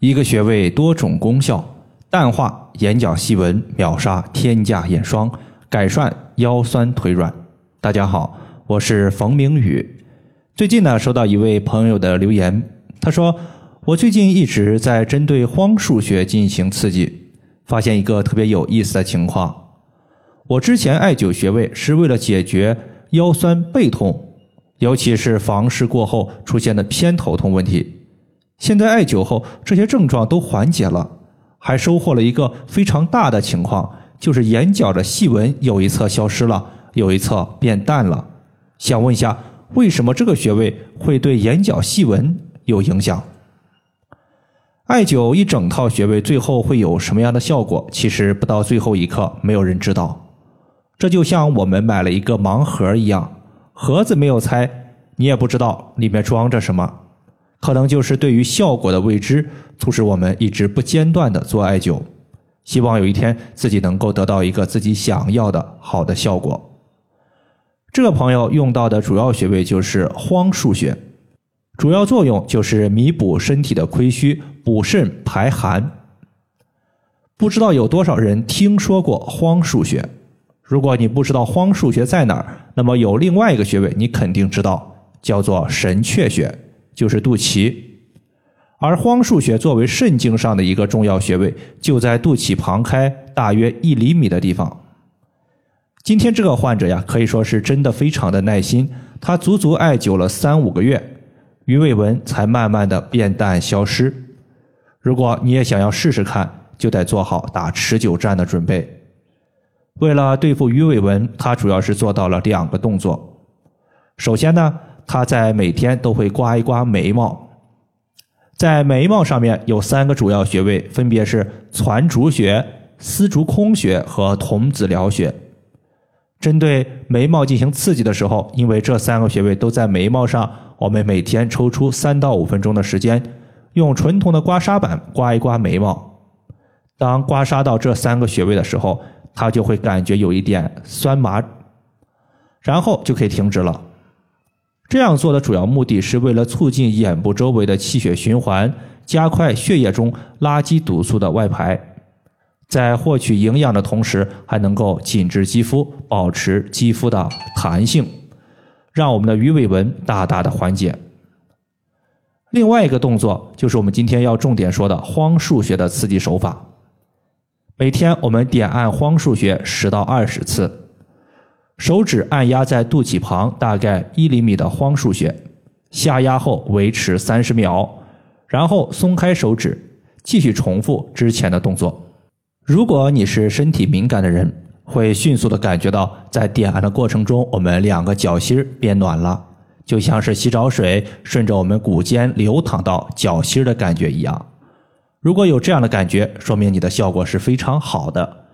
一个穴位多种功效，淡化眼角细纹，秒杀天价眼霜，改善腰酸腿软。大家好，我是冯明宇。最近呢，收到一位朋友的留言，他说：“我最近一直在针对荒数穴进行刺激，发现一个特别有意思的情况。我之前艾灸穴位是为了解决腰酸背痛，尤其是房事过后出现的偏头痛问题。”现在艾灸后，这些症状都缓解了，还收获了一个非常大的情况，就是眼角的细纹有一侧消失了，有一侧变淡了。想问一下，为什么这个穴位会对眼角细纹有影响？艾灸一整套穴位最后会有什么样的效果？其实不到最后一刻，没有人知道。这就像我们买了一个盲盒一样，盒子没有拆，你也不知道里面装着什么。可能就是对于效果的未知，促使我们一直不间断的做艾灸，希望有一天自己能够得到一个自己想要的好的效果。这个朋友用到的主要穴位就是荒数穴，主要作用就是弥补身体的亏虚，补肾排寒。不知道有多少人听说过荒数穴？如果你不知道荒数穴在哪儿，那么有另外一个穴位你肯定知道，叫做神阙穴。就是肚脐，而荒数穴作为肾经上的一个重要穴位，就在肚脐旁开大约一厘米的地方。今天这个患者呀，可以说是真的非常的耐心，他足足艾灸了三五个月，鱼尾纹才慢慢的变淡消失。如果你也想要试试看，就得做好打持久战的准备。为了对付鱼尾纹，他主要是做到了两个动作。首先呢。他在每天都会刮一刮眉毛，在眉毛上面有三个主要穴位，分别是攒竹穴、丝竹空穴和童子髎穴。针对眉毛进行刺激的时候，因为这三个穴位都在眉毛上，我们每天抽出三到五分钟的时间，用纯铜的刮痧板刮一刮眉毛。当刮痧到这三个穴位的时候，他就会感觉有一点酸麻，然后就可以停止了。这样做的主要目的是为了促进眼部周围的气血循环，加快血液中垃圾毒素的外排，在获取营养的同时，还能够紧致肌肤，保持肌肤的弹性，让我们的鱼尾纹大大的缓解。另外一个动作就是我们今天要重点说的荒数穴的刺激手法，每天我们点按荒数穴十到二十次。手指按压在肚脐旁大概一厘米的荒数穴，下压后维持三十秒，然后松开手指，继续重复之前的动作。如果你是身体敏感的人，会迅速的感觉到在点按的过程中，我们两个脚心变暖了，就像是洗澡水顺着我们骨尖流淌到脚心的感觉一样。如果有这样的感觉，说明你的效果是非常好的，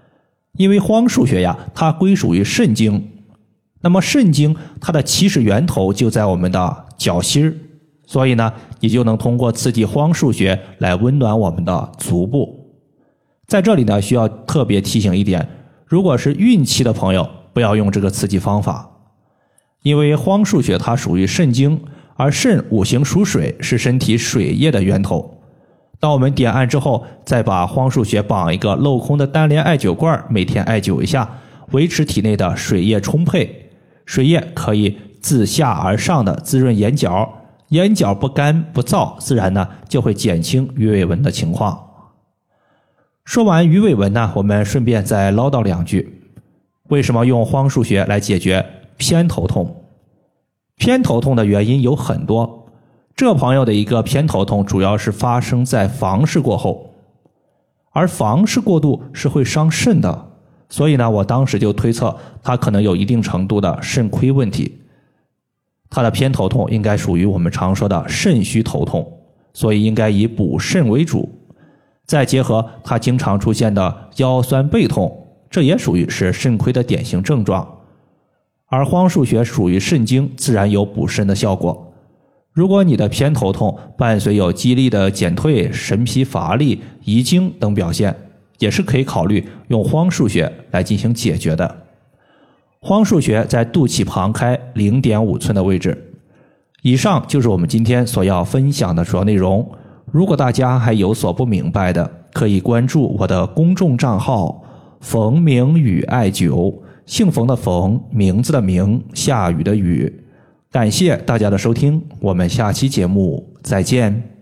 因为荒数穴呀，它归属于肾经。那么肾经它的起始源头就在我们的脚心儿，所以呢，你就能通过刺激荒数穴来温暖我们的足部。在这里呢，需要特别提醒一点：如果是孕期的朋友，不要用这个刺激方法，因为荒数穴它属于肾经，而肾五行属水，是身体水液的源头。当我们点按之后，再把荒数穴绑一个镂空的单联艾灸罐，每天艾灸一下，维持体内的水液充沛。水液可以自下而上的滋润眼角，眼角不干不燥，自然呢就会减轻鱼尾纹的情况。说完鱼尾纹呢，我们顺便再唠叨两句：为什么用荒数穴来解决偏头痛？偏头痛的原因有很多，这朋友的一个偏头痛主要是发生在房事过后，而房事过度是会伤肾的。所以呢，我当时就推测他可能有一定程度的肾亏问题，他的偏头痛应该属于我们常说的肾虚头痛，所以应该以补肾为主，再结合他经常出现的腰酸背痛，这也属于是肾亏的典型症状。而荒数穴属于肾经，自然有补肾的效果。如果你的偏头痛伴随有肌力的减退、神疲乏力、遗精等表现，也是可以考虑用荒数穴来进行解决的。荒数穴在肚脐旁开零点五寸的位置。以上就是我们今天所要分享的主要内容。如果大家还有所不明白的，可以关注我的公众账号“冯明宇艾灸”，姓冯的冯，名字的名，下雨的雨。感谢大家的收听，我们下期节目再见。